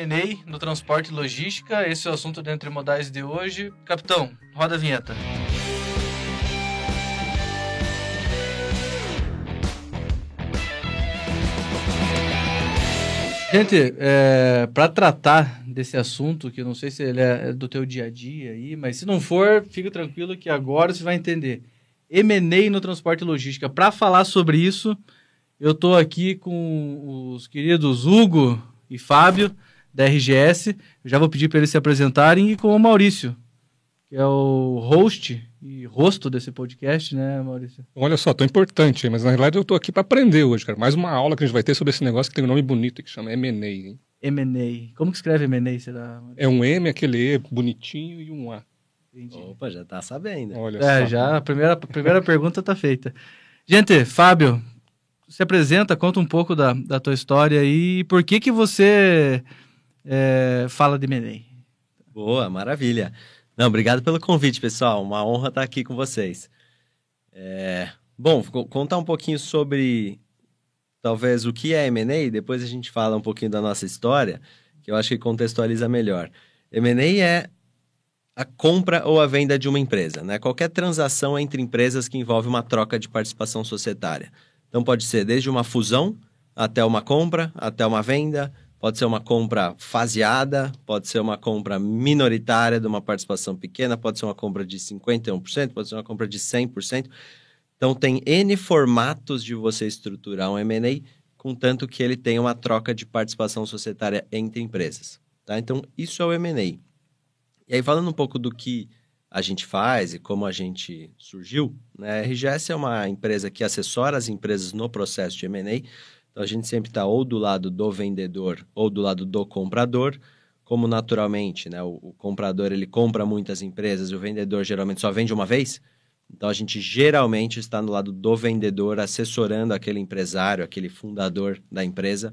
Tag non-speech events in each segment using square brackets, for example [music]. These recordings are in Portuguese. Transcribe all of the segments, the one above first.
M&A no transporte e logística. Esse é o assunto do Entre Modais de hoje. Capitão, roda a vinheta. Gente, é, para tratar desse assunto, que eu não sei se ele é do teu dia a dia aí, mas se não for, fica tranquilo que agora você vai entender. M&A no transporte e logística. Para falar sobre isso, eu estou aqui com os queridos Hugo e Fábio, da RGS. Eu já vou pedir para eles se apresentarem e com o Maurício, que é o host e rosto desse podcast, né, Maurício? Olha só, tão importante, mas na realidade eu estou aqui para aprender hoje, cara. Mais uma aula que a gente vai ter sobre esse negócio que tem um nome bonito que chama M&A, hein? M&A. Como que escreve M&A, será? É um M, aquele E bonitinho e um A. Entendi. Opa, já tá sabendo. Olha é, só. já a primeira, a primeira [laughs] pergunta tá feita. Gente, Fábio, se apresenta, conta um pouco da, da tua história e por que que você é, fala de M&A. Boa, maravilha. Não, obrigado pelo convite, pessoal. Uma honra estar aqui com vocês. É, bom, contar um pouquinho sobre talvez o que é M&A, depois a gente fala um pouquinho da nossa história, que eu acho que contextualiza melhor. M&A é a compra ou a venda de uma empresa, né? Qualquer transação entre empresas que envolve uma troca de participação societária. Então pode ser desde uma fusão até uma compra, até uma venda, pode ser uma compra faseada, pode ser uma compra minoritária de uma participação pequena, pode ser uma compra de 51%, pode ser uma compra de 100%. Então tem N formatos de você estruturar um M&A, contanto que ele tenha uma troca de participação societária entre empresas. Tá? Então isso é o M&A. E aí, falando um pouco do que a gente faz e como a gente surgiu, né? a RGS é uma empresa que assessora as empresas no processo de M&A. Então, a gente sempre está ou do lado do vendedor ou do lado do comprador, como naturalmente, né? O, o, comprador, ele compra muitas empresas e o vendedor geralmente só vende uma vez. Então, a gente geralmente está no lado do vendedor, assessorando aquele empresário, aquele fundador da empresa,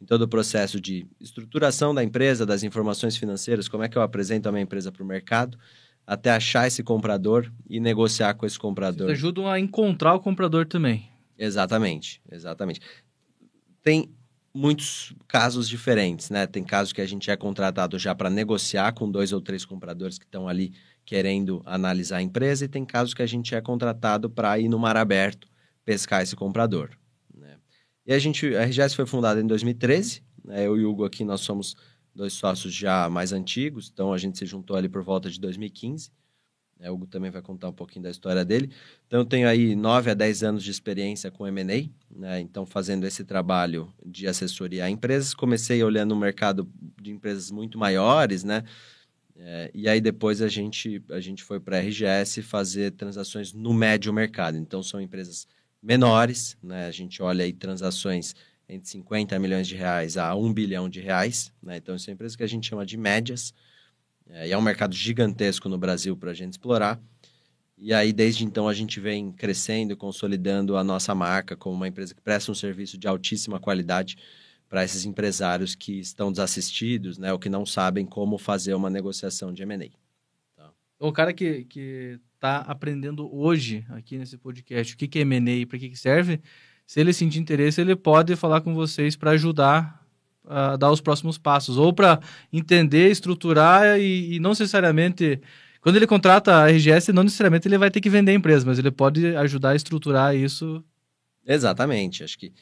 em todo o processo de estruturação da empresa, das informações financeiras, como é que eu apresento a minha empresa para o mercado, até achar esse comprador e negociar com esse comprador. Vocês ajudam a encontrar o comprador também. Exatamente, exatamente. Tem muitos casos diferentes, né? Tem casos que a gente é contratado já para negociar com dois ou três compradores que estão ali querendo analisar a empresa e tem casos que a gente é contratado para ir no mar aberto pescar esse comprador. E a gente, a RGS foi fundada em 2013, né? eu e o Hugo aqui, nós somos dois sócios já mais antigos, então a gente se juntou ali por volta de 2015. Né? O Hugo também vai contar um pouquinho da história dele. Então eu tenho aí 9 a 10 anos de experiência com M&A, né? então fazendo esse trabalho de assessoria a empresas. Comecei olhando o mercado de empresas muito maiores, né? É, e aí depois a gente, a gente foi para a RGS fazer transações no médio mercado. Então são empresas menores, né? A gente olha aí transações entre 50 milhões de reais a 1 bilhão de reais, né? Então, são empresas que a gente chama de médias. É, e é um mercado gigantesco no Brasil para a gente explorar. E aí, desde então, a gente vem crescendo, consolidando a nossa marca como uma empresa que presta um serviço de altíssima qualidade para esses empresários que estão desassistidos, né? Ou que não sabem como fazer uma negociação de M&A. Tá? O cara que, que está aprendendo hoje aqui nesse podcast o que, que é M&A e para que, que serve, se ele sentir interesse, ele pode falar com vocês para ajudar a dar os próximos passos, ou para entender, estruturar e, e, não necessariamente... Quando ele contrata a RGS, não necessariamente ele vai ter que vender a empresa, mas ele pode ajudar a estruturar isso. Exatamente. Acho que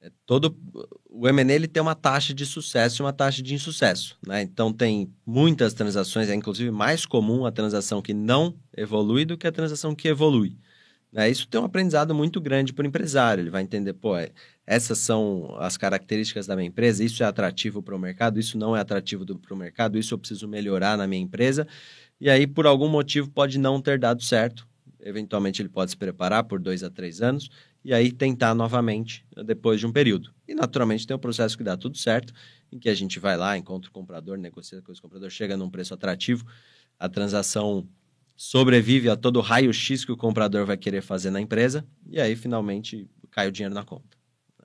é todo o M&A ele tem uma taxa de sucesso e uma taxa de insucesso, né? Então tem muitas transações, é inclusive mais comum a transação que não evolui do que a transação que evolui. Né? Isso tem um aprendizado muito grande para o empresário. Ele vai entender, pô, é, essas são as características da minha empresa, isso é atrativo para o mercado, isso não é atrativo para o mercado, isso eu preciso melhorar na minha empresa. E aí, por algum motivo, pode não ter dado certo. Eventualmente, ele pode se preparar por dois a três anos e aí tentar novamente depois de um período. E naturalmente tem um processo que dá tudo certo, em que a gente vai lá, encontra o comprador, negocia com o comprador, chega num preço atrativo, a transação sobrevive a todo o raio-x que o comprador vai querer fazer na empresa, e aí finalmente cai o dinheiro na conta.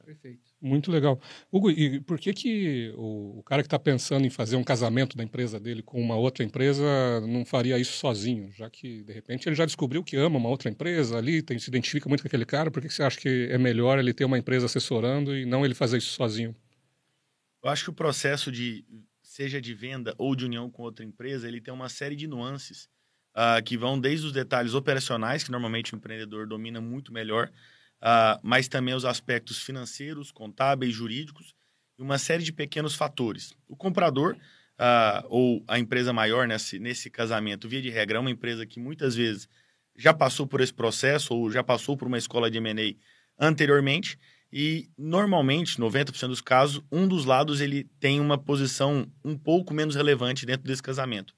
Perfeito. Muito legal. Hugo, e por que, que o, o cara que está pensando em fazer um casamento da empresa dele com uma outra empresa não faria isso sozinho? Já que, de repente, ele já descobriu que ama uma outra empresa ali, tem, se identifica muito com aquele cara, por que, que você acha que é melhor ele ter uma empresa assessorando e não ele fazer isso sozinho? Eu acho que o processo de seja de venda ou de união com outra empresa, ele tem uma série de nuances uh, que vão desde os detalhes operacionais, que normalmente o empreendedor domina muito melhor, uh, mas também os aspectos financeiros, contábeis, jurídicos e uma série de pequenos fatores. O comprador uh, ou a empresa maior nesse, nesse casamento, via de regra, é uma empresa que muitas vezes já passou por esse processo ou já passou por uma escola de M&A anteriormente e normalmente, 90% dos casos, um dos lados ele tem uma posição um pouco menos relevante dentro desse casamento.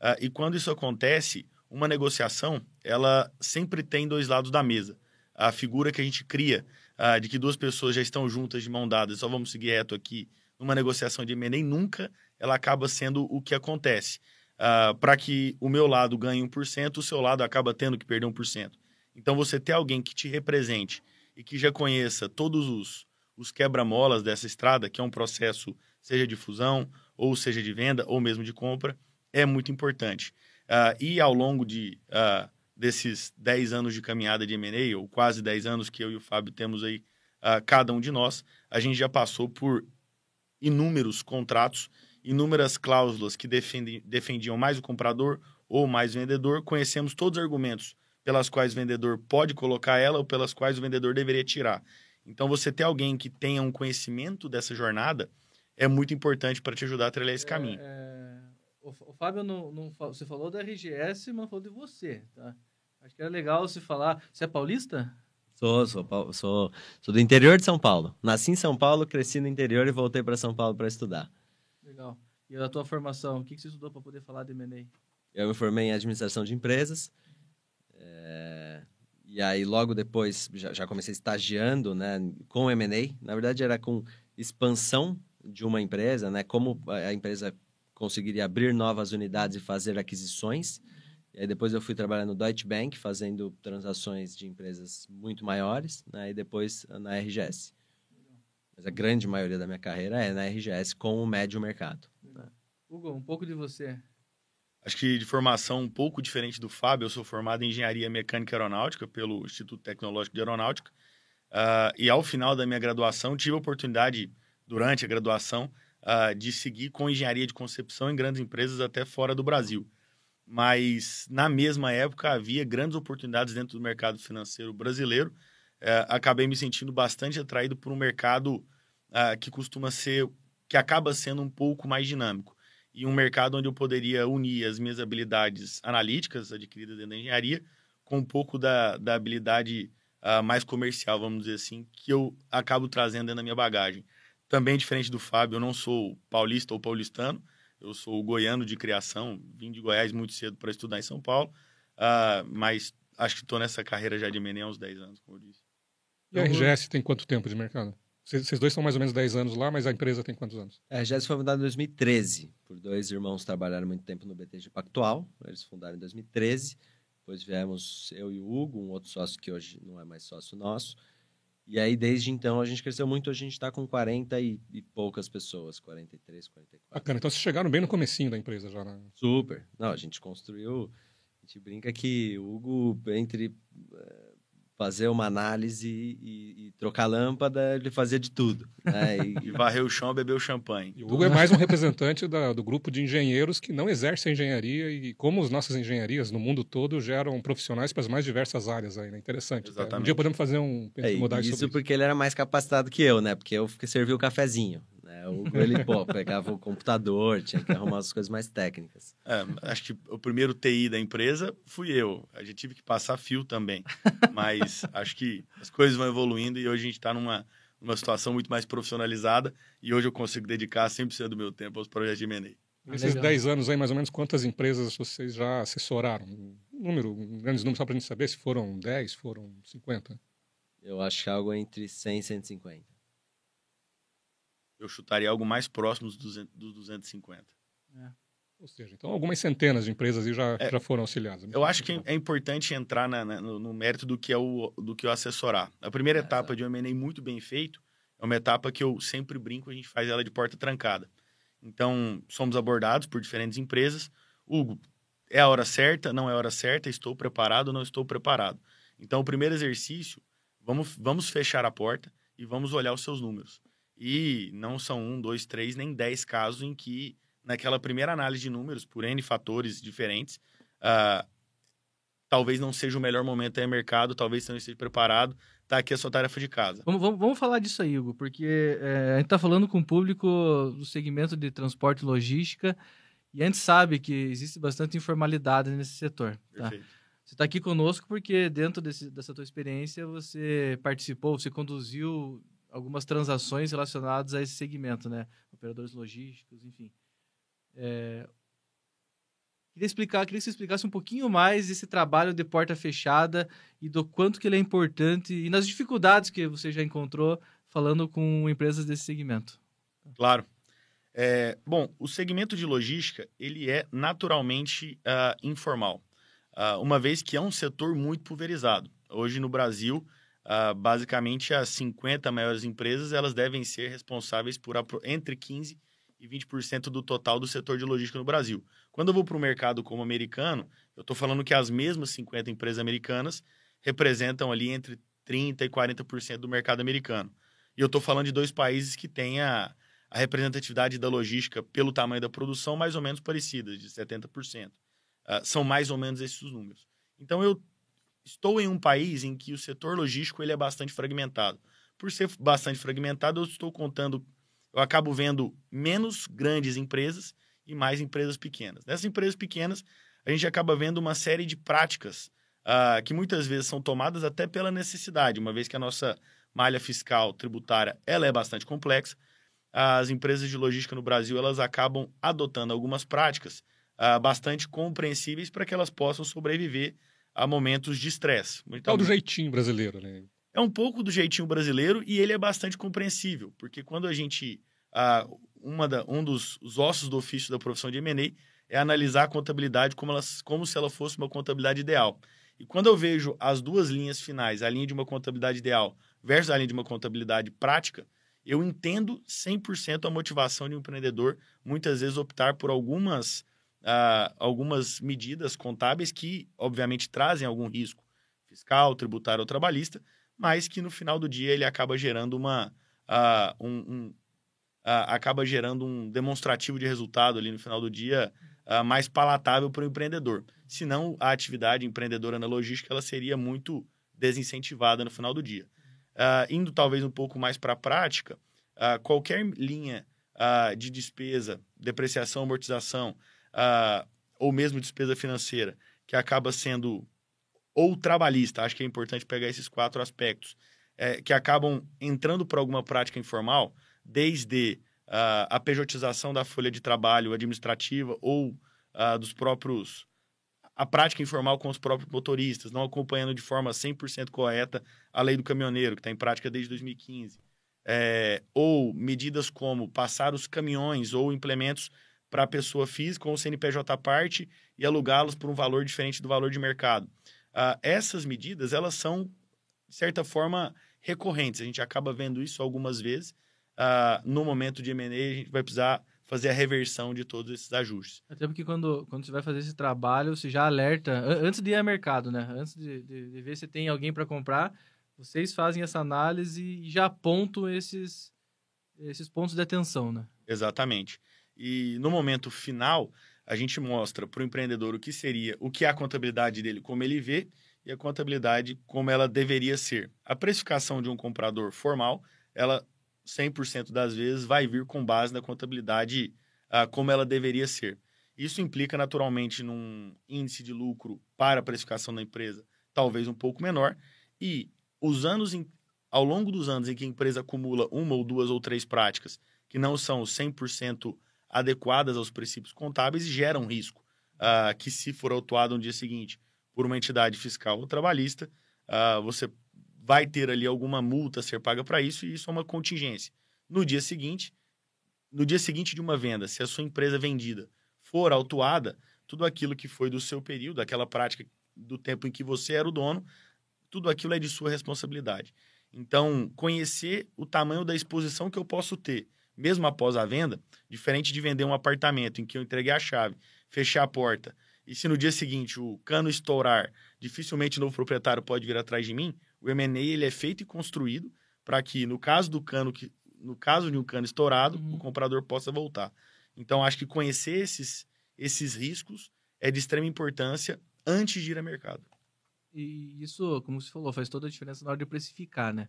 Uh, e quando isso acontece, uma negociação, ela sempre tem dois lados da mesa. A figura que a gente cria uh, de que duas pessoas já estão juntas de mão dada, só vamos seguir reto aqui, numa negociação de M&A, nunca ela acaba sendo o que acontece. Uh, para que o meu lado ganhe 1%, o seu lado acaba tendo que perder 1%. Então, você ter alguém que te represente e que já conheça todos os, os quebra-molas dessa estrada, que é um processo, seja de fusão, ou seja de venda, ou mesmo de compra, é muito importante. Uh, e ao longo de, desses 10 anos de caminhada de M&A, ou quase 10 anos que eu e o Fábio temos aí, uh, cada um de nós, a gente já passou por inúmeros contratos, inúmeras cláusulas que defendem, defendiam mais o comprador ou mais o vendedor. Conhecemos todos os argumentos pelas quais o vendedor pode colocar ela ou pelas quais o vendedor deveria tirar. Então, você ter alguém que tenha um conhecimento dessa jornada é muito importante para te ajudar a trilhar esse caminho. É, é... O, Fábio, não, não, você falou da RGS, mas falou de você, tá? Acho que era legal você falar. Você é paulista? Sou, sou, sou, sou do interior de São Paulo. Nasci em São Paulo, cresci no interior e voltei para São Paulo para estudar. Legal. E a tua formação, o que, que você estudou para poder falar de M&A? Eu me formei em administração de empresas. É... E aí, logo depois, já, já comecei estagiando né, com M&A. Na verdade, era com expansão de uma empresa, né? Como a empresa conseguiria abrir novas unidades e fazer aquisições. E aí depois eu fui trabalhar no Deutsche Bank, fazendo transações de empresas muito maiores, né? e depois na RGS. Mas a grande maioria da minha carreira é na RGS com o médio mercado. Hugo, um pouco de você. Acho que de formação um pouco diferente do Fábio, eu sou formado em Engenharia Mecânica Aeronáutica pelo Instituto Tecnológico de Aeronáutica. Uh, e ao final da minha graduação, tive a oportunidade, durante a graduação, uh, de seguir com engenharia de concepção em grandes empresas até fora do Brasil. Mas, na mesma época, havia grandes oportunidades dentro do mercado financeiro brasileiro. Uh, acabei me sentindo bastante atraído por um mercado ah, que costuma ser, que acaba sendo um pouco mais dinâmico. E um mercado onde eu poderia unir as minhas habilidades analíticas adquiridas dentro da engenharia com um pouco da, da habilidade uh, mais comercial, vamos dizer assim, que eu acabo trazendo dentro da minha bagagem. Também diferente do Fábio, eu não sou paulista ou paulistano, eu sou goiano de criação, vim de Goiás muito cedo para estudar em São Paulo, uh, mas acho que estou nessa carreira já de Menem há uns 10 anos, como eu disse. E a RGS tem quanto tempo de mercado? Vocês dois são mais ou menos 10 anos lá, mas a empresa tem quantos anos? A RGS foi fundada em 2013, por dois irmãos que trabalharam muito tempo no BTG Pactual. Eles fundaram em 2013. Depois viemos eu e o Hugo, um outro sócio que hoje não é mais sócio nosso. E aí, desde então, a gente cresceu muito. A gente está com 40 e, e, poucas pessoas, 43, 44. Bacana. Então, vocês chegaram bem no comecinho da empresa já, né? Super. Não, a gente construiu... A gente brinca que o Hugo, entre eh, fazer uma análise e, e, trocar lâmpada, ele fazia de tudo. Né? E, [laughs] e varrer o chão, beber o champanhe. E o Hugo é mais um representante da, do grupo de engenheiros que não exerce a engenharia e como as nossas engenharias no mundo todo geram profissionais para as mais diversas áreas aí, né? Interessante. Exatamente. Um dia podemos fazer um... É, isso, isso porque ele era mais capacitado que eu, né? Porque eu servi o cafezinho. Né? O ele, pô, pegava o computador, tinha que arrumar as coisas mais técnicas. É, acho que o primeiro TI da empresa fui eu. A gente tive que passar fio também. Mas [laughs] acho que as coisas vão evoluindo e hoje a gente está numa, numa situação muito mais profissionalizada e hoje eu consigo dedicar 100% do meu tempo aos projetos de M&A. Nesses 10 anos aí, mais ou menos, quantas empresas vocês já assessoraram? Um número, um grandes números, só para a gente saber se foram 10, foram 50? Eu acho que algo entre 100 e 150 eu chutaria algo mais próximo dos, 200, dos 250. É. Ou seja, então algumas centenas de empresas já, é, já foram auxiliadas. Eu acho que é importante entrar na, na, no, no, mérito do que é o, do que é o assessorar. A primeira é, etapa de um M&A muito bem feito é uma etapa que eu sempre brinco, a gente faz ela de porta trancada. Então, somos abordados por diferentes empresas. Hugo, é a hora certa? Não é a hora certa? Estou preparado? Não estou preparado? Então, o primeiro exercício, vamos, vamos fechar a porta e vamos olhar os seus números. E não são um, dois, três, nem dez casos em que naquela primeira análise de números, por N fatores diferentes, uh, talvez não seja o melhor momento aí mercado, talvez você não esteja preparado, tá aqui a sua tarefa de casa. Vamos, vamos, vamos falar disso aí, Hugo, porque é, a gente está falando com o público do segmento de transporte e logística e a gente sabe que existe bastante informalidade nesse setor. Tá? Você está aqui conosco porque dentro desse, dessa tua experiência você participou, você conduziu algumas transações relacionadas a esse segmento, né? Operadores logísticos, enfim. É... Queria explicar, queria que você explicasse um pouquinho mais esse trabalho de porta fechada e do quanto que ele é importante e nas dificuldades que você já encontrou falando com empresas desse segmento. Claro. É, bom, o segmento de logística ele é naturalmente uh, informal. Uh, uma vez que é um setor muito pulverizado. Hoje no Brasil, uh, basicamente as 50 maiores empresas elas devem ser responsáveis por entre 15 e 20% do total do setor de logística no Brasil. Quando eu vou para o mercado como americano, eu estou falando que as mesmas 50 empresas americanas representam ali entre 30% e 40% do mercado americano. E eu estou falando de dois países que têm a, a representatividade da logística pelo tamanho da produção mais ou menos parecida, de 70%. Uh, são mais ou menos esses os números. Então, eu estou em um país em que o setor logístico ele é bastante fragmentado. Por ser bastante fragmentado, eu estou contando, eu acabo vendo menos grandes empresas e mais empresas pequenas. Nessas empresas pequenas, a gente acaba vendo uma série de práticas uh, que muitas vezes são tomadas até pela necessidade, uma vez que a nossa malha fiscal tributária ela é bastante complexa. As empresas de logística no Brasil elas acabam adotando algumas práticas uh, bastante compreensíveis para que elas possam sobreviver a momentos de estresse. Então, é do jeitinho brasileiro, né? É um pouco do jeitinho brasileiro e ele é bastante compreensível, porque quando a gente. Uh, uma da, um dos ossos do ofício da profissão de M&A é analisar a contabilidade como, ela, como se ela fosse uma contabilidade ideal. E quando eu vejo as duas linhas finais, a linha de uma contabilidade ideal versus a linha de uma contabilidade prática, eu entendo 100% a motivação de um empreendedor muitas vezes optar por algumas algumas medidas contábeis que, obviamente, trazem algum risco fiscal, tributário ou trabalhista, mas que no final do dia ele acaba gerando uma um, um acaba gerando um demonstrativo de resultado ali no final do dia mais palatável para o empreendedor. Senão a atividade empreendedora na logística ela seria muito desincentivada no final do dia. indo talvez um pouco mais para a prática, qualquer linha de despesa, depreciação, amortização, uh, ou mesmo despesa financeira, que acaba sendo ou trabalhista, acho que é importante pegar esses quatro aspectos, é, que acabam entrando para alguma prática informal, desde uh, a pejotização da folha de trabalho administrativa ou uh, dos próprios a prática informal com os próprios motoristas, não acompanhando de forma 100% correta a lei do caminhoneiro, que está em prática desde 2015. É, ou medidas como passar os caminhões ou implementos para a pessoa física ou CNPJ à parte e alugá-los por um valor diferente do valor de mercado. Uh, essas medidas, elas são, de certa forma, recorrentes. A gente acaba vendo isso algumas vezes. Uh, no momento de M&A, a gente vai precisar fazer a reversão de todos esses ajustes. Até porque quando, quando você vai fazer esse trabalho, você já alerta, antes de ir ao mercado, né? Antes de, de, de ver se tem alguém para comprar, vocês fazem essa análise e já apontam esses, esses pontos de atenção, né? Exatamente. E no momento final, a gente mostra para o empreendedor o que seria, o que é a contabilidade dele, como ele vê, e a contabilidade como ela deveria ser. A precificação de um comprador formal, ela 100% das vezes vai vir com base na contabilidade uh, como ela deveria ser. Isso implica naturalmente num índice de lucro para a precificação da empresa talvez um pouco menor e os anos em, ao longo dos anos em que a empresa acumula uma ou duas ou três práticas que não são 100% adequadas aos princípios contábeis e geram risco uh, que, se for autuado no dia seguinte por uma entidade fiscal ou trabalhista, uh, você vai ter ali alguma multa a ser paga para isso e isso é uma contingência. No dia seguinte, no dia seguinte de uma venda, se a sua empresa vendida for autuada, tudo aquilo que foi do seu período, aquela prática do tempo em que você era o dono, tudo aquilo é de sua responsabilidade. Então, conhecer o tamanho da exposição que eu posso ter mesmo após a venda, diferente de vender um apartamento em que eu entreguei a chave, fechei a porta, e se no dia seguinte o cano estourar, dificilmente o novo proprietário pode vir atrás de mim, o M&A ele é feito e construído para que, no caso do cano, que, no caso de um cano estourado, uhum. o comprador possa voltar. Então, acho que conhecer esses, esses riscos é de extrema importância antes de ir a mercado. E isso, como você falou, faz toda a diferença na hora de precificar, né?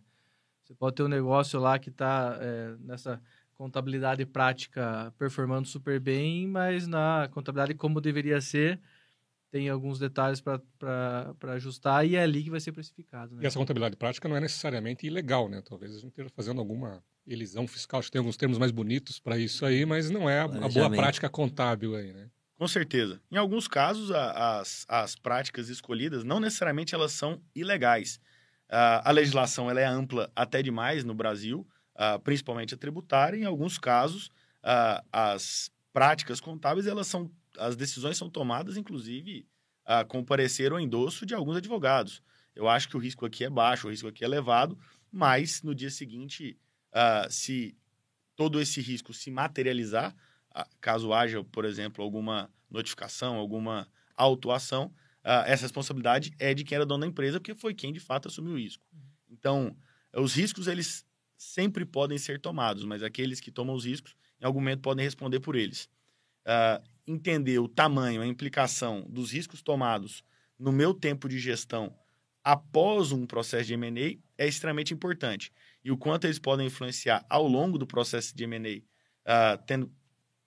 Você pode ter um negócio lá que está é, nessa contabilidade prática performando super bem, mas na contabilidade como deveria ser, tem alguns detalhes para ajustar e é ali que vai ser precificado. Né? E essa contabilidade prática não é necessariamente ilegal, né? Talvez a gente esteja fazendo alguma elisão fiscal, acho que tem alguns termos mais bonitos para isso aí, mas não é a, a boa prática contábil aí, né? Com certeza. Em alguns casos, a, as, as práticas escolhidas não necessariamente elas são ilegais. Uh, a legislação ela é ampla até demais no Brasil, uh, principalmente a tributária. Em alguns casos, uh, as práticas contábeis elas são as decisões são tomadas, inclusive, uh, com parecer ou endosso de alguns advogados. Eu acho que o risco aqui é baixo, o risco aqui é elevado, mas no dia seguinte, uh, se todo esse risco se materializar, caso haja, por exemplo, alguma notificação, alguma autuação, uh, essa responsabilidade é de quem era dono da empresa, porque foi quem de fato assumiu o risco. Então, os riscos, eles sempre podem ser tomados, mas aqueles que tomam os riscos, em algum momento, podem responder por eles. Uh, entender o tamanho, a implicação dos riscos tomados no meu tempo de gestão após um processo de M&A é extremamente importante. E o quanto eles podem influenciar ao longo do processo de M&A, uh, ah, tendo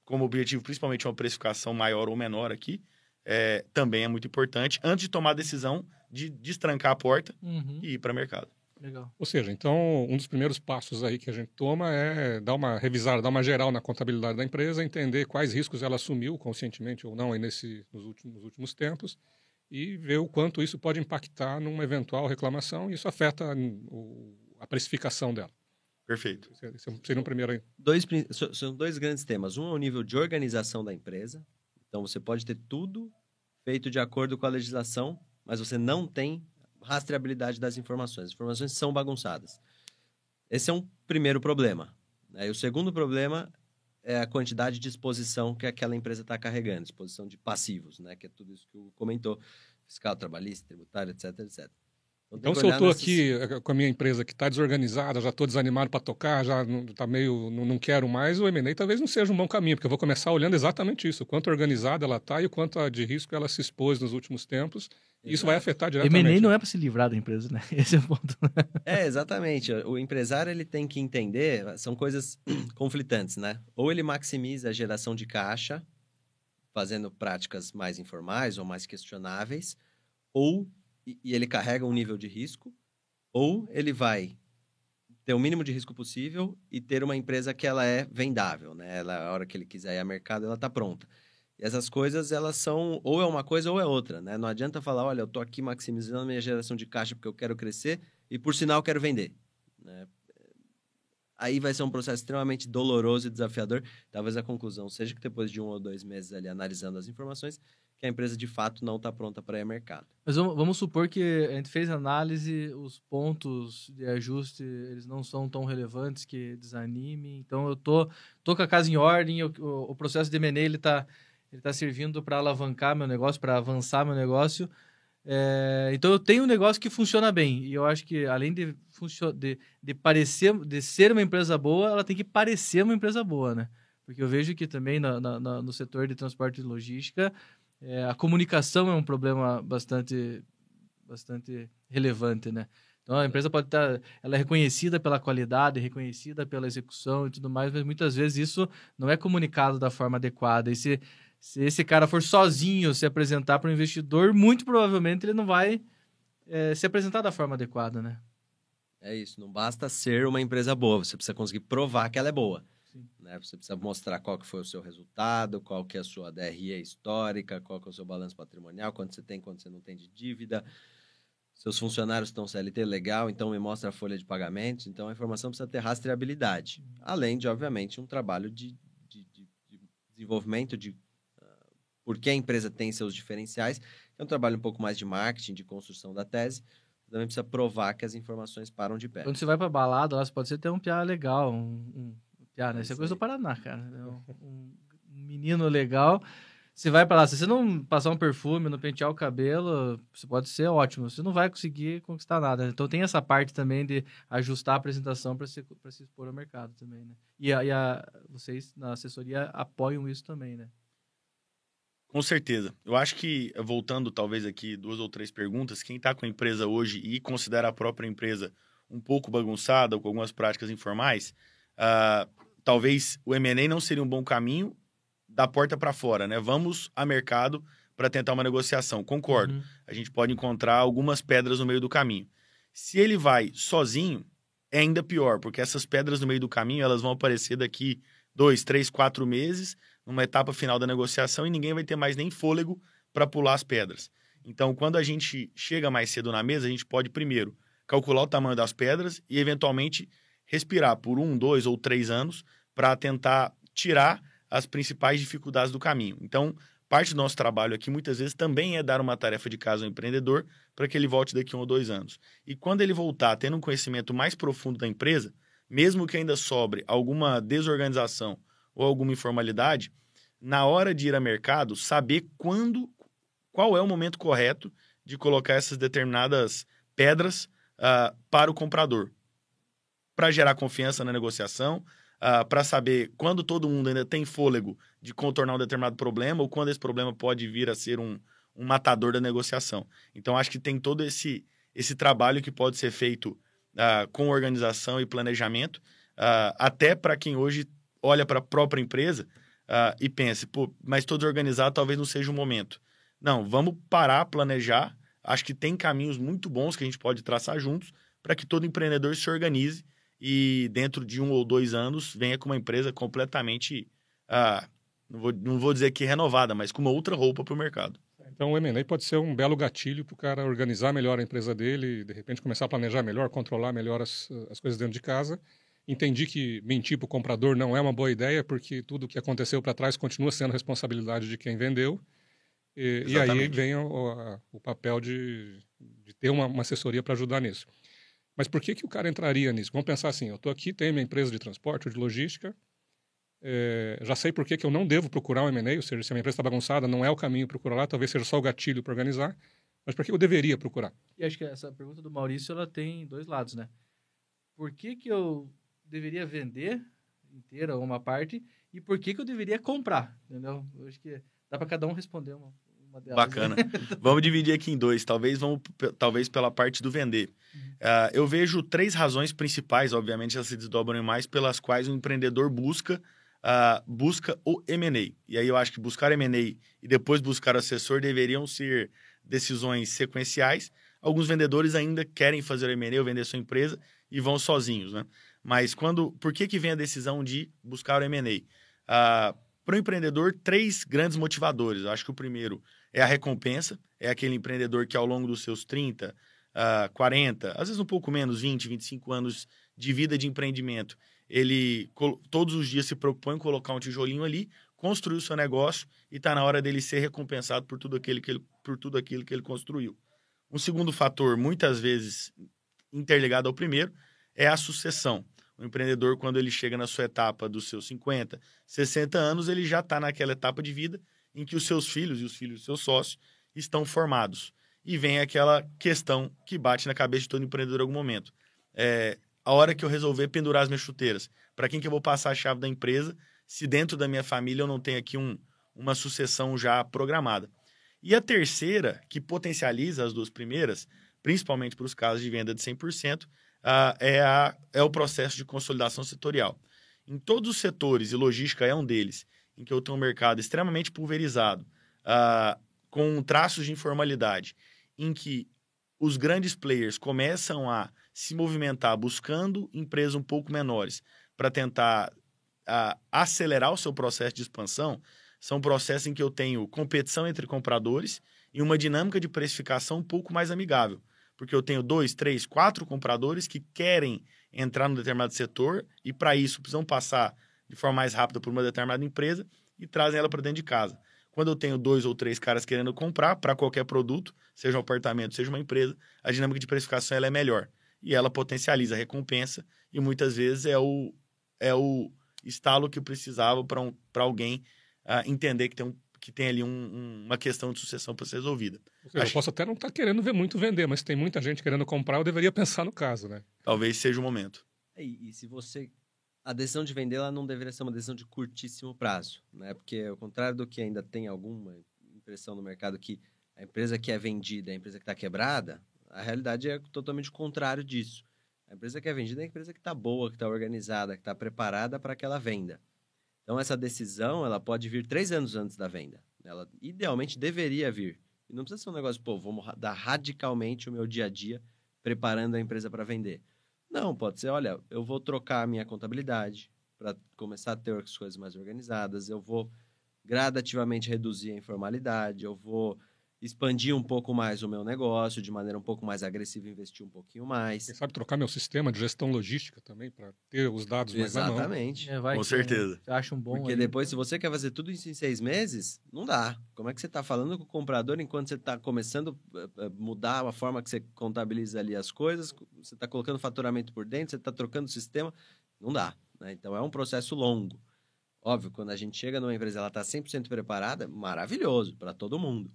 como objetivo principalmente uma precificação maior ou menor aqui, é, também é muito importante, antes de tomar a decisão de destrancar a porta uhum. e ir para o mercado. Legal. Ou seja, então, um dos primeiros passos aí que a gente toma é dar uma revisada, dar uma geral na contabilidade da empresa, entender quais riscos ela assumiu, conscientemente ou não, aí nesse, nos, últimos, nos últimos tempos, e ver o quanto isso pode impactar numa eventual reclamação, e isso afeta o, a precificação dela. Perfeito. Esse seria um primeiro aí. Dois, são dois grandes temas. Um é o nível de organização da empresa. Então, você pode ter tudo feito de acordo com a legislação, mas você não tem rastreabilidade das informações. As informações são bagunçadas. Esse é um primeiro problema. Né? E o segundo problema é a quantidade de exposição que aquela empresa está carregando, exposição de passivos, né? que é tudo isso que o comentou, fiscal, trabalhista, tributário, etc, etc. Então, então se eu estou aqui eh, com a minha empresa que está desorganizada, já estou desanimado para tocar, já não, tá meio, não, não quero mais, o M&A talvez não seja um bom caminho, porque eu vou começar olhando exatamente isso, o quanto organizada ela está e o quanto de risco ela se expôs nos últimos tempos. E isso vai afetar diretamente. M&A não é para se livrar da empresa, né? [laughs] Esse é o ponto. é, exatamente. O empresário ele tem que entender, são coisas [clears throat] conflitantes, né? Ou ele maximiza a geração de caixa, fazendo práticas mais informais ou mais questionáveis, ou e, ele carrega um nível de risco, ou ele vai ter o mínimo de risco possível e ter uma empresa que ela é vendável, né? Ela, a hora que ele quiser ir ao mercado, ela está pronta. E essas coisas, elas são ou é uma coisa ou é outra, né? Não adianta falar, olha, eu estou aqui maximizando minha geração de caixa porque eu quero crescer e, por sinal, eu quero vender. Né? Aí vai ser um processo extremamente doloroso e desafiador. Talvez a conclusão seja que depois de um ou dois meses ali analisando as informações, que a empresa de fato não está pronta para ir ao mercado. Mas vamos, supor que a gente fez análise, os pontos de ajuste eles não são tão relevantes que desanime. Então eu tô, tô com a casa em ordem, o, o processo de M&A ele está ele tá servindo para alavancar meu negócio, para avançar meu negócio. É, então eu tenho um negócio que funciona bem e eu acho que além de, de, de parecer de ser uma empresa boa, ela tem que parecer uma empresa boa, né? Porque eu vejo que também na, na, no setor de transporte e logística é, a comunicação é um problema bastante, bastante relevante, né? Então a empresa pode estar, ela é reconhecida pela qualidade, reconhecida pela execução e tudo mais, mas muitas vezes isso não é comunicado da forma adequada. E se, se esse cara for sozinho se apresentar para o investidor, muito provavelmente ele não vai é, se apresentar da forma adequada, né? É isso, não basta ser uma empresa boa, você precisa conseguir provar que ela é boa. Né? Você precisa mostrar qual que foi o seu resultado, qual que é a sua DRE histórica, qual que é o seu balanço patrimonial, quanto você tem, quanto você não tem de dívida. Seus funcionários estão CLT legal, então me mostra a folha de pagamentos. Então a informação precisa ter rastreabilidade. Além de, obviamente, um trabalho de, de, de, de desenvolvimento de uh, por que a empresa tem seus diferenciais. É um trabalho um pouco mais de marketing, de construção da tese. Você também precisa provar que as informações param de pé. Quando você vai para balada, você pode ser ter um piá legal, um, um ah, né? Isso é coisa do Paraná, cara. É um, um menino legal. você vai para lá, se você não passar um perfume, não pentear o cabelo, você pode ser ótimo, você não vai conseguir conquistar nada. Então tem essa parte também de ajustar a apresentação para se, pra se expor ao mercado também, né? E, a, e a, vocês na assessoria apoiam isso também, né? Com certeza. Eu acho que, voltando talvez aqui duas ou três perguntas, quem está com a empresa hoje e considera a própria empresa um pouco bagunçada ou com algumas práticas informais, uh, talvez o M&A não seria um bom caminho da porta para fora, né? Vamos a mercado para tentar uma negociação. Concordo. Uhum. A gente pode encontrar algumas pedras no meio do caminho. Se ele vai sozinho, é ainda pior, porque essas pedras no meio do caminho elas vão aparecer daqui dois, três, quatro meses, numa etapa final da negociação, e ninguém vai ter mais nem fôlego para pular as pedras. Então, quando a gente chega mais cedo na mesa, a gente pode primeiro calcular o tamanho das pedras e, eventualmente, respirar por um, dois ou três anos para tentar tirar as principais dificuldades do caminho. Então, parte do nosso trabalho aqui muitas vezes também é dar uma tarefa de casa ao empreendedor para que ele volte daqui a um ou dois anos. E quando ele voltar tendo um conhecimento mais profundo da empresa, mesmo que ainda sobre alguma desorganização ou alguma informalidade, na hora de ir a mercado, saber quando, qual é o momento correto de colocar essas determinadas pedras uh, para o comprador, para gerar confiança na negociação, uh, ah, para saber quando todo mundo ainda tem fôlego de contornar um determinado problema ou quando esse problema pode vir a ser um, um matador da negociação. Então, acho que tem todo esse, esse trabalho que pode ser feito uh, com organização e planejamento, até para quem hoje olha para a própria empresa e pensa, pô, mas todo organizado talvez não seja o momento. Não, vamos parar, planejar. Acho que tem caminhos muito bons que a gente pode traçar juntos para que todo empreendedor se organize e dentro de um ou dois anos venha com uma empresa completamente, ah, não, vou, não vou dizer que renovada, mas com uma outra roupa para o mercado. Então o M&A pode ser um belo gatilho para o cara organizar melhor a empresa dele, de repente começar a planejar melhor, controlar melhor as, as coisas dentro de casa. Entendi que mentir para o comprador não é uma boa ideia, porque tudo o que aconteceu para trás continua sendo responsabilidade de quem vendeu. E, e aí vem o, a, o papel de, de ter uma, uma assessoria para ajudar nisso. Mas por que, que o cara entraria nisso? Vamos pensar assim: eu estou aqui, tenho minha empresa de transporte ou de logística, é, já sei por que, que eu não devo procurar um M&A, ou seja, se a minha empresa está bagunçada, não é o caminho procurar lá, talvez seja só o gatilho para organizar, mas por que eu deveria procurar? E acho que essa pergunta do Maurício ela tem dois lados, né? Por que, que eu deveria vender inteira ou uma parte e por que, que eu deveria comprar, entendeu? Eu acho que dá para cada um responder uma, uma delas. Bacana. [laughs] vamos dividir aqui em dois, talvez vamos talvez pela parte do vender. Uhum. Uh, eu vejo três razões principais, obviamente elas se desdobram mais, pelas quais o empreendedor busca uh, busca o M&A. E aí eu acho que buscar M&A e depois buscar assessor deveriam ser decisões sequenciais. Alguns vendedores ainda querem fazer M&A ou vender sua empresa e vão sozinhos, né? Mas quando, por que que vem a decisão de buscar o M&A? Uh, para o empreendedor, três grandes motivadores. Eu acho que o primeiro é a recompensa, é aquele empreendedor que ao longo dos seus 30, uh, 40, às vezes um pouco menos, 20, 25 anos de vida de empreendimento, ele todos os dias se propõe colocar um tijolinho ali, construir o seu negócio e está na hora dele ser recompensado por tudo, aquele que ele, por tudo aquilo que ele construiu. Um segundo fator, muitas vezes interligado ao primeiro, é a sucessão. O empreendedor, quando ele chega na sua etapa dos seus 50, 60 anos, ele já está naquela etapa de vida em que os seus filhos e os filhos dos seus sócios estão formados. E vem aquela questão que bate na cabeça de todo empreendedor em algum momento. É, a hora que eu resolver pendurar as minhas chuteiras, para quem que eu vou passar a chave da empresa, se dentro da minha família eu não tenho aqui um, uma sucessão já programada. E a terceira, que potencializa as duas primeiras, principalmente para os casos de venda de 100%, uh, é, a, é o processo de consolidação setorial. Em todos os setores, e logística é um deles, em que eu tenho um mercado extremamente pulverizado, uh, com traços de informalidade, em que os grandes players começam a se movimentar buscando empresas um pouco menores para tentar uh, acelerar o seu processo de expansão, são processos em que eu tenho competição entre compradores e uma dinâmica de precificação um pouco mais amigável. Porque eu tenho dois, três, quatro compradores que querem entrar num determinado setor e, para isso, precisam passar de forma mais rápida por uma determinada empresa e trazem ela para dentro de casa. Quando eu tenho dois ou três caras querendo comprar para qualquer produto, seja um apartamento, seja uma empresa, a dinâmica de precificação ela é melhor. E ela potencializa a recompensa e muitas vezes é o, é o estalo que precisava para um, alguém uh, entender que tem, um, que tem ali um, um, uma questão de sucessão para ser resolvida. Seja, Acho... Eu posso até não estar tá querendo ver muito vender, mas tem muita gente querendo comprar, eu deveria pensar no caso, né? Talvez seja o momento. E, e se você a decisão de vender ela não deveria ser uma decisão de curtíssimo prazo, né? Porque ao contrário do que ainda tem alguma impressão no mercado que a empresa que é vendida é a empresa que está quebrada, a realidade é totalmente o contrário disso. A empresa que é vendida é a empresa que está boa, que está organizada, que está preparada para aquela venda. Então essa decisão ela pode vir três anos antes da venda. Ela idealmente deveria vir. E não precisa ser um negócio, pô, vamos dar radicalmente o meu dia a dia preparando a empresa para vender. Não, pode ser, olha, eu vou trocar a minha contabilidade para começar a ter as coisas mais organizadas, eu vou gradativamente reduzir a informalidade, eu vou expandir um pouco mais o meu negócio de maneira um pouco mais agressiva, investir um pouquinho mais. Quem sabe trocar meu sistema de gestão logística também para ter os dados mais Exatamente. É, Com certeza. Você acha um bom Porque aí. depois, se você quer fazer tudo isso em seis meses, não dá. Como é que você está falando com o comprador enquanto você está começando a eh, eh, mudar a forma que você contabiliza ali as coisas, você está colocando faturamento por dentro, você está trocando o sistema? Não dá. Né? Então, é um processo longo. Óbvio, quando a gente chega numa empresa ela está 100% preparada, maravilhoso para todo mundo.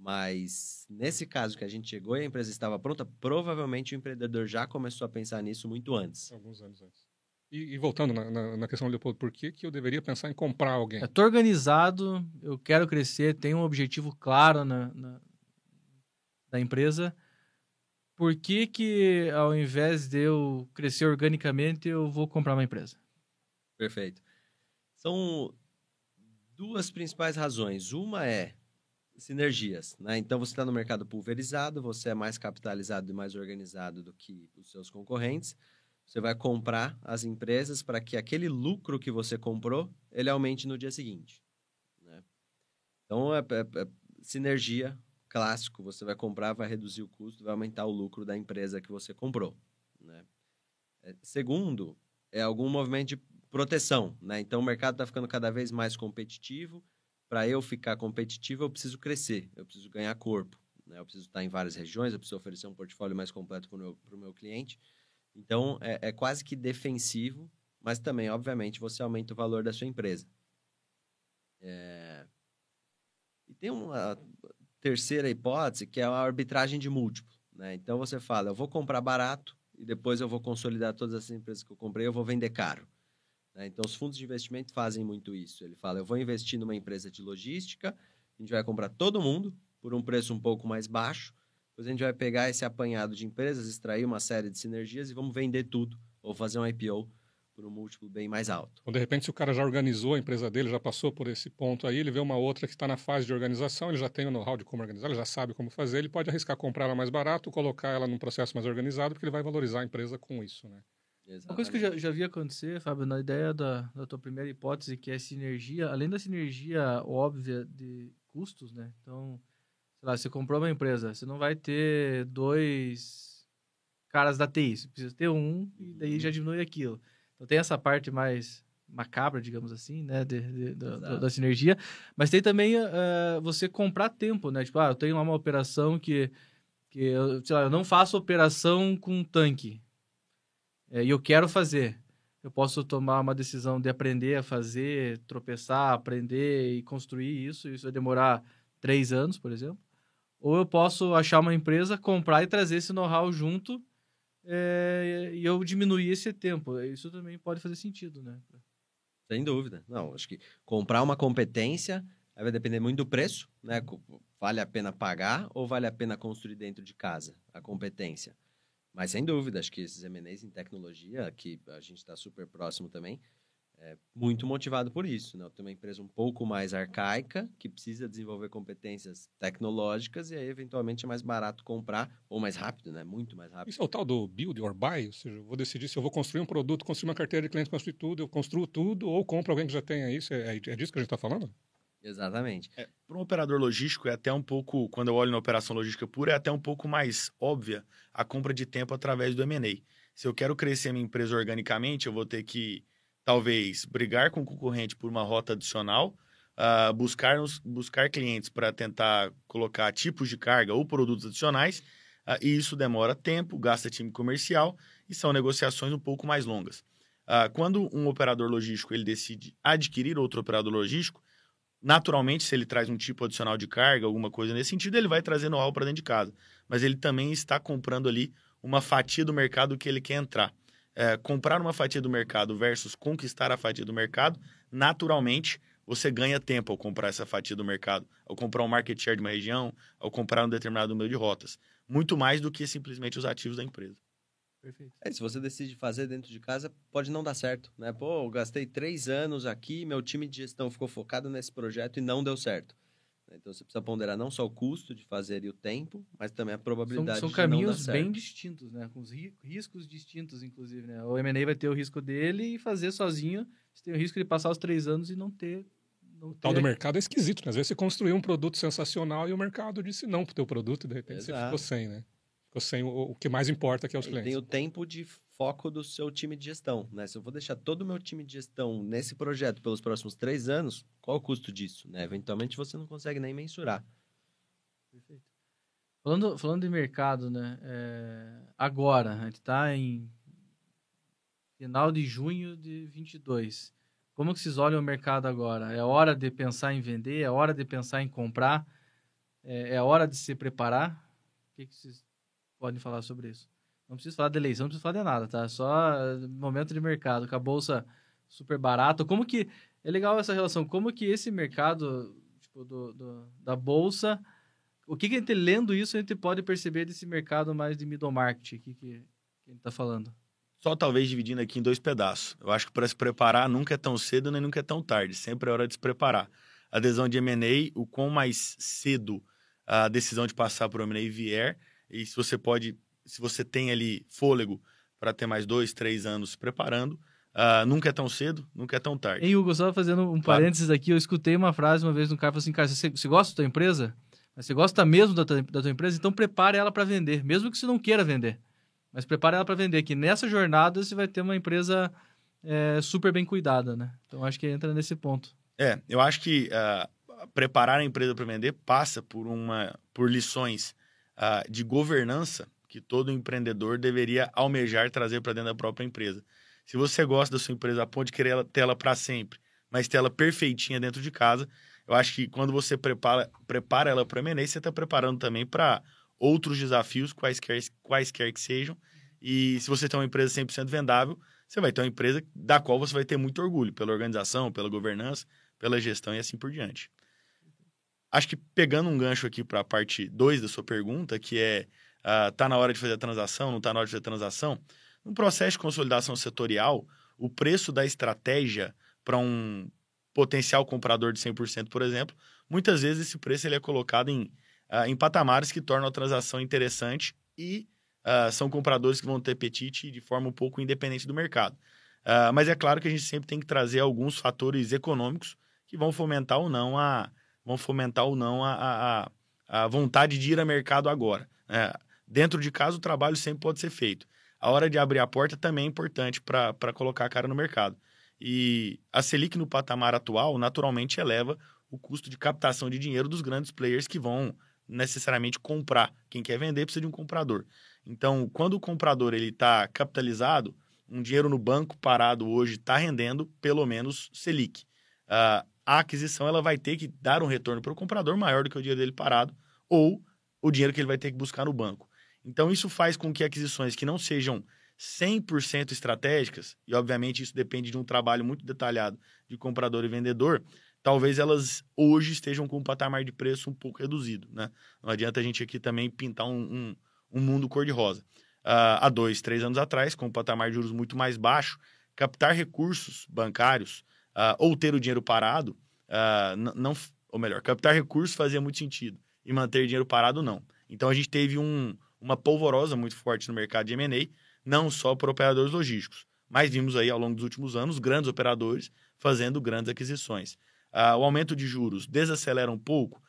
Mas nesse caso que a gente chegou e a empresa estava pronta, provavelmente o empreendedor já começou a pensar nisso muito antes. Alguns anos antes. E, e voltando na, na, na, questão do Leopoldo, por que, que eu deveria pensar em comprar alguém? Estou organizado, eu quero crescer, tenho um objetivo claro na, na, da empresa. Por que, que, ao invés de eu crescer organicamente, eu vou comprar uma empresa? Perfeito. São duas principais razões. Uma é sinergias, né? Então você está no mercado pulverizado, você é mais capitalizado e mais organizado do que os seus concorrentes. Você vai comprar as empresas para que aquele lucro que você comprou ele aumente no dia seguinte. Né? Então é, é, é sinergia clássico. Você vai comprar, vai reduzir o custo, vai aumentar o lucro da empresa que você comprou. Né? É, segundo, é algum movimento de proteção. Né? Então o mercado está ficando cada vez mais competitivo para eu ficar competitivo, eu preciso crescer, eu preciso ganhar corpo. Né? Eu preciso estar em várias regiões, eu preciso oferecer um portfólio mais completo para o meu, meu cliente. Então, é, é quase que defensivo, mas também, obviamente, você aumenta o valor da sua empresa. É... E tem uma terceira hipótese, que é a arbitragem de múltiplo. Né? Então, você fala, eu vou comprar barato e depois eu vou consolidar todas as empresas que eu comprei, eu vou vender caro. Né? Então, os fundos de investimento fazem muito isso. Ele fala: eu vou investir numa empresa de logística, a gente vai comprar todo mundo por um preço um pouco mais baixo, depois a gente vai pegar esse apanhado de empresas, extrair uma série de sinergias e vamos vender tudo, ou fazer um IPO por um múltiplo bem mais alto. Ou de repente, se o cara já organizou a empresa dele, já passou por esse ponto aí, ele vê uma outra que está na fase de organização, ele já tem o know-how de como organizar, ele já sabe como fazer, ele pode arriscar comprar ela mais barato, colocar ela num processo mais organizado, porque ele vai valorizar a empresa com isso, né? Exatamente. Uma coisa que eu já, já vi acontecer, Fábio, na ideia da, da tua primeira hipótese, que é sinergia, além da sinergia óbvia de custos, né? Então, sei lá, você comprou uma empresa, você não vai ter dois caras da TI, você precisa ter um e daí uhum. já diminui aquilo. Então tem essa parte mais macabra, digamos assim, né, de, de, da, da, sinergia, mas tem também uh, você comprar tempo, né? Tipo, ah, eu tenho uma operação que, que eu, sei lá, eu não faço operação com tanque, é, e eu quero fazer. Eu posso tomar uma decisão de aprender a fazer, tropeçar, aprender e construir isso. Isso vai demorar três anos, por exemplo. Ou eu posso achar uma empresa, comprar e trazer esse know-how junto é, e eu diminuir esse tempo. Isso também pode fazer sentido, né? Sem dúvida. Não, acho que comprar uma competência vai depender muito do preço, né? Vale a pena pagar ou vale a pena construir dentro de casa a competência? Mas sem dúvida, acho que esses M&As em tecnologia, que a gente está super próximo também, é muito motivado por isso. Né? Tem uma empresa um pouco mais arcaica, que precisa desenvolver competências tecnológicas, e aí, eventualmente, é mais barato comprar, ou mais rápido, né? Muito mais rápido. Isso é o tal do build or buy? Ou seja, eu vou decidir se eu vou construir um produto, construir uma carteira de clientes, construir tudo, eu construo tudo, ou compro alguém que já tenha isso. É, é disso que a gente está falando? Exatamente. É, para um operador logístico, é até um pouco, quando eu olho na operação logística pura, é até um pouco mais óbvia a compra de tempo através do M&A. Se eu quero crescer minha empresa organicamente, eu vou ter que, talvez, brigar com o concorrente por uma rota adicional, uh, buscar, buscar clientes para tentar colocar tipos de carga ou produtos adicionais, uh, e isso demora tempo, gasta time comercial e são negociações um pouco mais longas. Uh, quando um operador logístico ele decide adquirir outro operador logístico, naturalmente, se ele traz um tipo adicional de carga, alguma coisa nesse sentido, ele vai trazer know-how para dentro de casa. Mas ele também está comprando ali uma fatia do mercado que ele quer entrar. É, comprar uma fatia do mercado versus conquistar a fatia do mercado, naturalmente, você ganha tempo ao comprar essa fatia do mercado, ao comprar um market share de uma região, ao comprar um determinado número de rotas. Muito mais do que simplesmente os ativos da empresa. Perfeito. É, se você decide fazer dentro de casa, pode não dar certo, né? Pô, eu gastei três anos aqui, meu time de gestão ficou focado nesse projeto e não deu certo. Então você precisa ponderar não só o custo de fazer e o tempo, mas também a probabilidade são, são de caminhos bem distintos, né? Com riscos distintos, inclusive. Né? O M&A vai ter o risco dele e fazer sozinho. Você tem o risco de passar os três anos e não ter o tal do mercado é esquisito, né? Às vezes você construiu um produto sensacional e o mercado disse não pro teu produto e de repente Exato. você ficou sem, né? Ficou sem o, o que mais importa, que é os clientes. Tem o tempo de foco do seu time de gestão, né? Se eu vou deixar todo o meu time de gestão nesse projeto pelos próximos três anos, qual o custo disso, né? Eventualmente você não consegue nem mensurar. Perfeito. Falando, falando de mercado, né? É, agora, a gente está em final de junho de 22. Como que vocês olham o mercado agora? É hora de pensar em vender? É hora de pensar em comprar? É, é hora de se preparar? O que, que vocês podem falar sobre isso? Não precisa falar de eleição, não precisa falar de nada, tá? Só momento de mercado, com a bolsa super barata. Como que... É legal essa relação. Como que esse mercado tipo, do, do da bolsa... O que, que a gente, lendo isso, a gente pode perceber desse mercado mais de middle market que, que, que a gente está falando? Só talvez dividindo aqui em dois pedaços. Eu acho que para se preparar nunca é tão cedo nem nunca é tão tarde. Sempre é hora de se preparar. Adesão de M&A, o quão mais cedo a decisão de passar por M&A vier, e se você pode, se você tem ali fôlego para ter mais dois, três anos se preparando, uh, nunca é tão cedo, nunca é tão tarde. E Hugo, só fazendo um parênteses aqui, eu escutei uma frase uma vez no cara, falou assim, cara, você, você gosta da tua empresa? Você gosta mesmo da tua, da tua empresa? Então prepare ela para vender, mesmo que você não queira vender. Mas prepare ela para vender, que nessa jornada você vai ter uma empresa é, super bem cuidada, né? Então acho que entra nesse ponto. É, eu acho que uh, preparar a empresa para vender passa por uma por lições uh, de governança que todo empreendedor deveria almejar trazer para dentro da própria empresa. Se você gosta da sua empresa a ponto de querer ter ela para sempre, mas ter ela perfeitinha dentro de casa, eu acho que quando você prepara, prepara ela para M&A, você está preparando também para outros desafios, quaisquer, quaisquer que sejam. E se você tem uma empresa 100% vendável, você vai ter uma empresa da qual você vai ter muito orgulho, pela organização, pela governança, pela gestão e assim por diante. Acho que pegando um gancho aqui para a parte 2 da sua pergunta, que é uh, tá na hora de fazer a transação, não tá na hora de fazer a transação, no processo de consolidação setorial, o preço da estratégia para um potencial comprador de 100%, por exemplo, muitas vezes esse preço ele é colocado em uh, em patamares que tornam a transação interessante e uh, são compradores que vão ter apetite de forma um pouco independente do mercado. Uh, mas é claro que a gente sempre tem que trazer alguns fatores econômicos que vão fomentar ou não a, vão fomentar ou não a, a, a vontade de ir a mercado agora. É, dentro de casa, o trabalho sempre pode ser feito. A hora de abrir a porta também é importante para colocar a cara no mercado. E a Selic no patamar atual, naturalmente, eleva o custo de captação de dinheiro dos grandes players que vão necessariamente comprar. Quem quer vender precisa de um comprador. Então, quando o comprador ele está capitalizado, um dinheiro no banco parado hoje está rendendo pelo menos Selic. Uh, a aquisição ela vai ter que dar um retorno para o comprador maior do que o dinheiro dele parado ou o dinheiro que ele vai ter que buscar no banco. Então, isso faz com que aquisições que não sejam 100% estratégicas, e obviamente isso depende de um trabalho muito detalhado de comprador e vendedor, talvez elas hoje estejam com um patamar de preço um pouco reduzido, né? Não adianta a gente aqui também pintar um, um, um mundo cor-de-rosa. Uh, há dois, três anos atrás, com um patamar de juros muito mais baixo, captar recursos bancários uh, ou ter o dinheiro parado, uh, não, ou melhor, captar recursos fazia muito sentido e manter dinheiro parado não. Então a gente teve um, uma polvorosa muito forte no mercado de M&A, não só para operadores logísticos, mas vimos aí ao longo dos últimos anos grandes operadores fazendo grandes aquisições. Uh, o aumento de juros desacelera um pouco?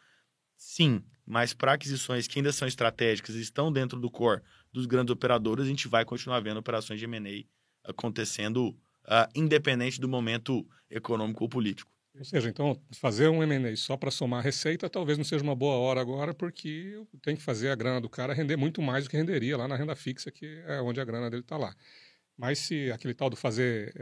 Sim, mas para aquisições que ainda são estratégicas e estão dentro do core dos grandes operadores, a gente vai continuar vendo operações de M&A acontecendo uh, independente do momento econômico ou político. Ou seja, então, fazer um M&A só para somar receita talvez não seja uma boa hora agora, porque tem que fazer a grana do cara render muito mais do que renderia lá na renda fixa, que é onde a grana dele está lá. Mas se aquele tal do fazer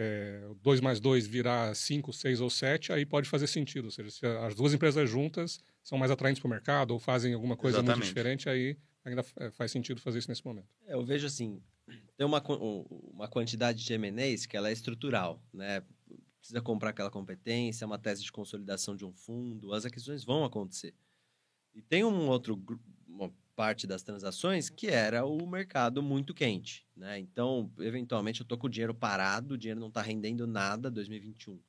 2 é, mais 2 virar 5, 6 ou 7, aí pode fazer sentido. Ou seja, se as duas empresas juntas são mais atraentes para o mercado ou fazem alguma coisa Exatamente. muito diferente, aí ainda é, faz sentido fazer isso nesse momento. É, eu vejo assim, tem uma, uma quantidade de M&As que ela é estrutural, né? Precisa comprar aquela competência, uma tese de consolidação de um fundo, as aquisições vão acontecer. E tem um outro uma parte das transações que era o mercado muito quente, né? Então, eventualmente, eu tô com o dinheiro parado, o dinheiro não está rendendo nada 2021.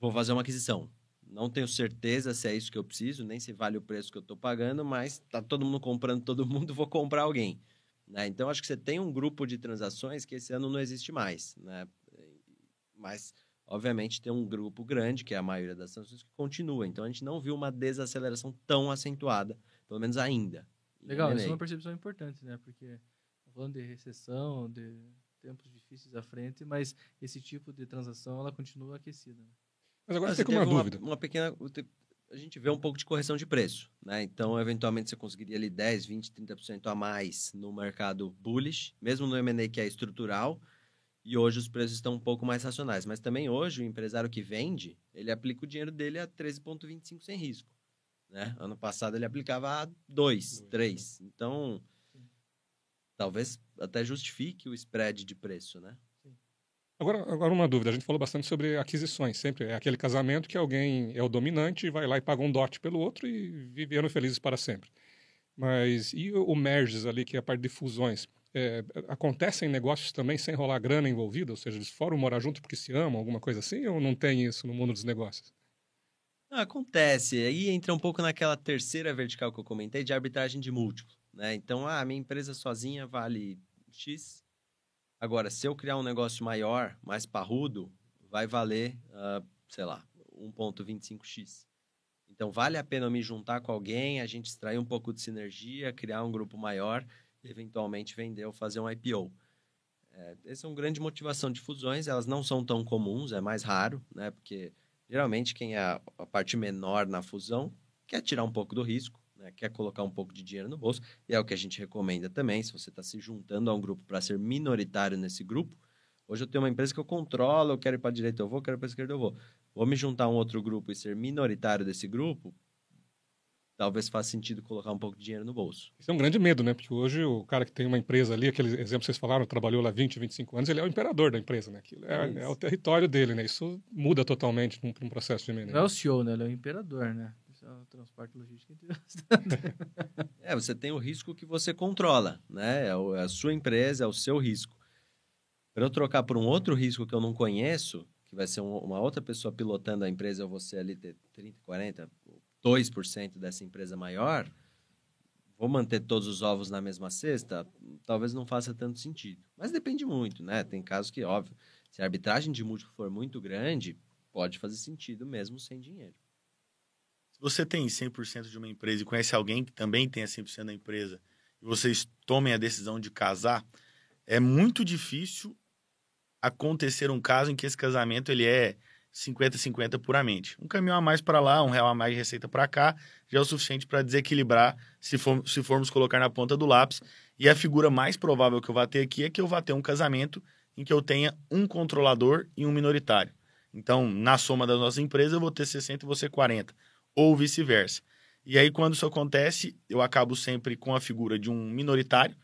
Vou fazer uma aquisição. Não tenho certeza se é isso que eu preciso, nem se vale o preço que eu estou pagando, mas tá todo mundo comprando todo mundo, [laughs] vou comprar alguém. Né? Então, acho que você tem um grupo de transações que esse ano não existe mais. Né? Mas, obviamente, tem um grupo grande, que é a maioria das transações, que continua. Então, a gente não viu uma desaceleração tão acentuada, pelo menos ainda. Legal, isso é uma percepção importante, né? Porque falando de recessão, de tempos difíceis à frente, mas esse tipo de transação ela continua aquecida. Né? Mas agora você tem uma, uma dúvida. Uma pequena a gente vê um pouco de correção de preço, né? Então, eventualmente você conseguiria ali 10, 20, 30% a mais no mercado bullish, mesmo no M&A que é estrutural, e hoje os preços estão um pouco mais racionais, mas também hoje o empresário que vende, ele aplica o dinheiro dele a 13.25 sem risco. Né? Ano passado ele aplicava a 2, 3. Então, talvez até justifique o spread de preço, né? Agora, agora uma dúvida, a gente falou bastante sobre aquisições, sempre é aquele casamento que alguém é o dominante vai lá e paga um dote pelo outro e vivendo felizes para sempre. Mas e o merges ali, que é a parte de fusões? É, acontecem negócios também sem rolar grana envolvida? Ou seja, eles foram morar junto porque se amam, alguma coisa assim? Ou não tem isso no mundo dos negócios? Acontece. Aí entra um pouco naquela terceira vertical que eu comentei de arbitragem de múltiplo. Né? Então, ah, minha empresa sozinha vale X. Agora, se eu criar um negócio maior, mais parrudo, vai valer, uh, sei lá, 1,25x. Então, vale a pena me juntar com alguém, a gente extrair um pouco de sinergia, criar um grupo maior, eventualmente vender ou fazer um IPO. É, essa é uma grande motivação de fusões. Elas não são tão comuns, é mais raro, né? Porque Geralmente, quem é a parte menor na fusão quer tirar um pouco do risco, né? quer colocar um pouco de dinheiro no bolso, e é o que a gente recomenda também, se você está se juntando a um grupo para ser minoritário nesse grupo. Hoje eu tenho uma empresa que eu controlo, eu quero ir para a direita, eu vou, quero ir para a esquerda, eu vou. Vou me juntar a um outro grupo e ser minoritário desse grupo, talvez faça sentido colocar um pouco de dinheiro no bolso. Isso é um grande medo, né? Porque hoje o cara que tem uma empresa ali, aquele exemplo que vocês falaram, trabalhou lá 20, 25 anos, ele é o imperador da empresa, né? Aquilo é, é, é o território dele, né? Isso muda totalmente num, num processo de M&A. Não é o CEO, né? Ele é o imperador, né? É o transporte logístico. [laughs] é, você tem o risco que você controla, né? É, é a sua empresa, é o seu risco. Para eu trocar por um outro risco que eu não conheço, que vai ser uma outra pessoa pilotando a empresa, ou você ali ter 30, 40, 2% dessa empresa maior, vou manter todos os ovos na mesma cesta? Talvez não faça tanto sentido. Mas depende muito, né? Tem casos que, óbvio, se a arbitragem de múltiplo for muito grande, pode fazer sentido mesmo sem dinheiro. Você tem 100% de uma empresa e conhece alguém que também tenha 100% da empresa, e vocês tomem a decisão de casar, é muito difícil acontecer um caso em que esse casamento ele é 50-50 puramente. Um caminhão a mais para lá, um real a mais de receita para cá, já é o suficiente para desequilibrar se, for, se formos colocar na ponta do lápis. E a figura mais provável que eu vá ter aqui é que eu vá ter um casamento em que eu tenha um controlador e um minoritário. Então, na soma das nossas empresas, eu vou ter 60 e você 40, ou vice-versa. E aí, quando isso acontece, eu acabo sempre com a figura de um minoritário.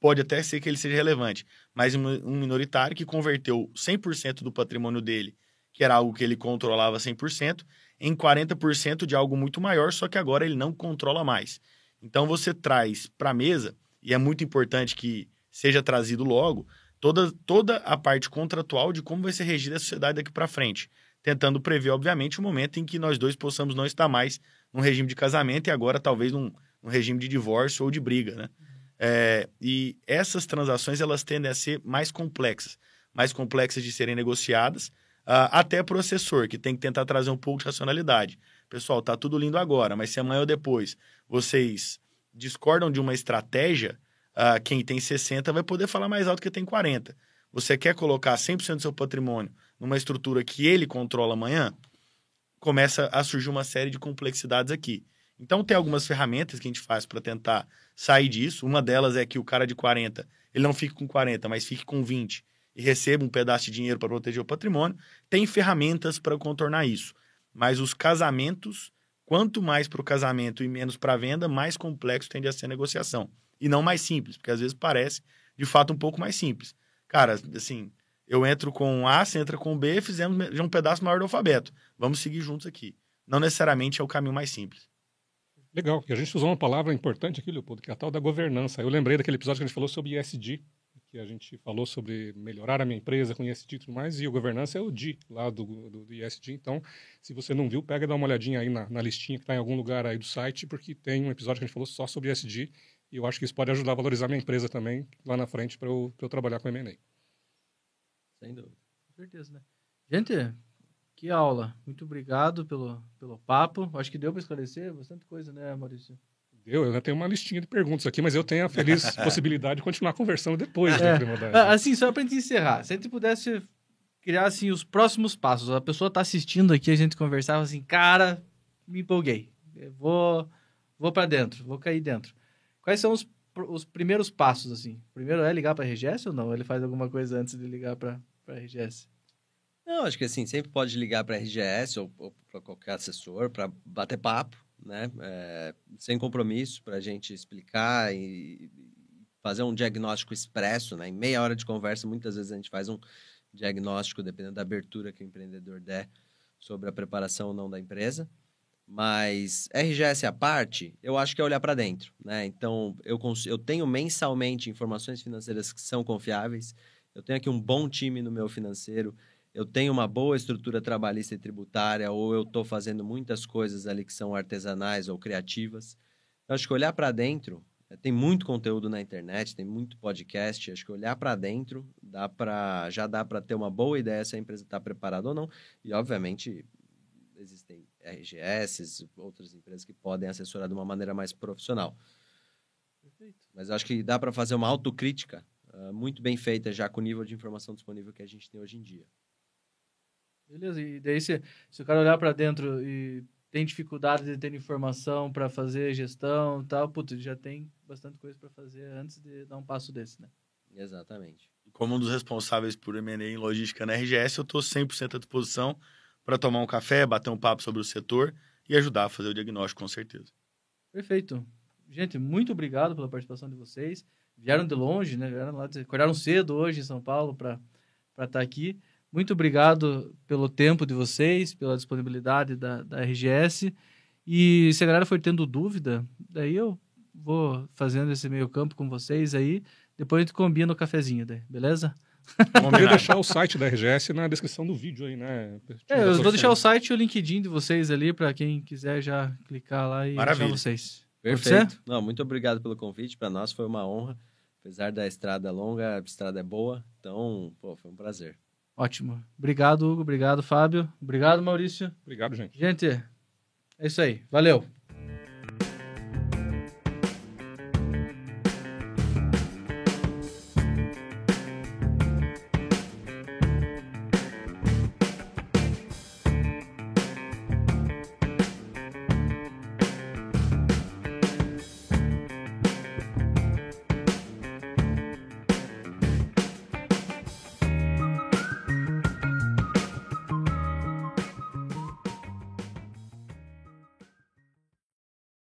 Pode até ser que ele seja relevante, mas um minoritário que converteu 100% do patrimônio dele que era algo que ele controlava 100%, em 40% de algo muito maior, só que agora ele não controla mais. Então você traz para a mesa, e é muito importante que seja trazido logo, toda, toda a parte contratual de como vai ser regida a sociedade daqui para frente, tentando prever, obviamente, o momento em que nós dois possamos não estar mais num regime de casamento e agora talvez num, num regime de divórcio ou de briga, né? É, e essas transações elas tendem a ser mais complexas, mais complexas de serem negociadas, Uh, até processor, que tem que tentar trazer um pouco de racionalidade. Pessoal, tá tudo lindo agora, mas se amanhã ou depois vocês discordam de uma estratégia, uh, quem tem 60 vai poder falar mais alto que tem 40. Você quer colocar 100% do seu patrimônio numa estrutura que ele controla amanhã? Começa a surgir uma série de complexidades aqui. Então, tem algumas ferramentas que a gente faz para tentar sair disso. Uma delas é que o cara de 40 ele não fique com 40, mas fique com 20 e receba um pedaço de dinheiro para proteger o patrimônio, tem ferramentas para contornar isso. Mas os casamentos, quanto mais para o casamento e menos para a venda, mais complexo tende a ser a negociação. E não mais simples, porque às vezes parece, de fato, um pouco mais simples. Cara, assim, eu entro com A, você entra com B, fizemos um pedaço maior do alfabeto. Vamos seguir juntos aqui. Não necessariamente é o caminho mais simples. Legal. E a gente usou uma palavra importante aqui, Leopoldo, que é a tal da governança. Eu lembrei daquele episódio que a gente falou sobre ESG, que a gente falou sobre melhorar a minha empresa com ESG e tudo mais, e o governança é o D lá do, do, do. Então, se você não viu, pega e dá uma olhadinha aí na, na listinha que está em algum lugar aí do site, porque tem um episódio que a gente falou só sobre ESG, e eu acho que isso pode ajudar a valorizar minha empresa também lá na frente para eu, eu trabalhar com M&A. Sem dúvida. Com certeza, né? Gente, que aula. Muito obrigado pelo, pelo papo. Acho que deu para esclarecer bastante coisa, né, Maurício? Deu, eu ainda tenho uma listinha de perguntas aqui, mas eu tenho a feliz [laughs] possibilidade de continuar conversando depois É. da primodade. Ah, Assim, só gente encerrar, se a gente pudesse criar assim, os próximos passos, a pessoa tá assistindo aqui, a gente conversava assim, cara, me empolguei, Eu vou, vou para dentro, vou cair dentro. Quais são os, os primeiros passos, assim? Primeiro é ligar pra RGS ou não? Ele faz alguma coisa antes de ligar pra, pra RGS? Não, acho que assim, sempre pode ligar para a RGS ou, ou para qualquer assessor para bater papo, né? É, sem compromisso, para a gente explicar e fazer um diagnóstico expresso, né? Em meia hora de conversa, muitas vezes a gente faz um diagnóstico, dependendo da abertura que o empreendedor der sobre a preparação ou não da empresa. Mas RGS à parte, eu acho que é olhar para dentro, né? Então, eu, eu tenho mensalmente informações financeiras que são confiáveis, eu tenho aqui um bom time no meu financeiro, eu tenho uma boa estrutura trabalhista e tributária, ou eu estou fazendo muitas coisas ali que são artesanais ou criativas. Eu acho que olhar para dentro, eh, tem muito conteúdo na internet, tem muito podcast, acho que olhar para dentro dá para já dá para ter uma boa ideia se a empresa está preparada ou não. E obviamente existem RGS, outras empresas que podem assessorar de uma maneira mais profissional. Mas eu acho que dá para fazer uma autocrítica ah, muito bem feita já com o nível de informação disponível que a gente tem hoje em dia. Beleza, e daí se, se o cara olhar pra dentro e tem dificuldade de ter informação pra fazer gestão e tal, putz, ele já tem bastante coisa pra fazer antes de dar um passo desse, né? Exatamente. Como um dos responsáveis por M&A em logística na RGS, eu estou 100% à disposição para tomar um café, bater um papo sobre o setor e ajudar a fazer o diagnóstico, com certeza. Perfeito. Gente, muito obrigado pela participação de vocês. Vieram de longe, né? Vieram lá, acordaram cedo hoje em São Paulo para estar aqui. Muito obrigado pelo tempo de vocês, pela disponibilidade da, da RGS. E se a galera for tendo dúvida, daí eu vou fazendo esse meio campo com vocês aí. Depois a gente combina o cafezinho, daí, beleza? Combinado. deixar o site da RGS na descrição do vídeo aí, né? É, eu vou deixar o site e o LinkedIn de vocês ali para quem quiser já clicar lá e Maravilha. achar vocês. Perfeito. Não, muito obrigado pelo convite. Para nós foi uma honra. Apesar da estrada longa, a estrada é boa. Então, pô, foi um prazer. Ótimo. Obrigado, Hugo. Obrigado, Fábio. Obrigado, Maurício. Obrigado, gente. Gente, é isso aí. Valeu.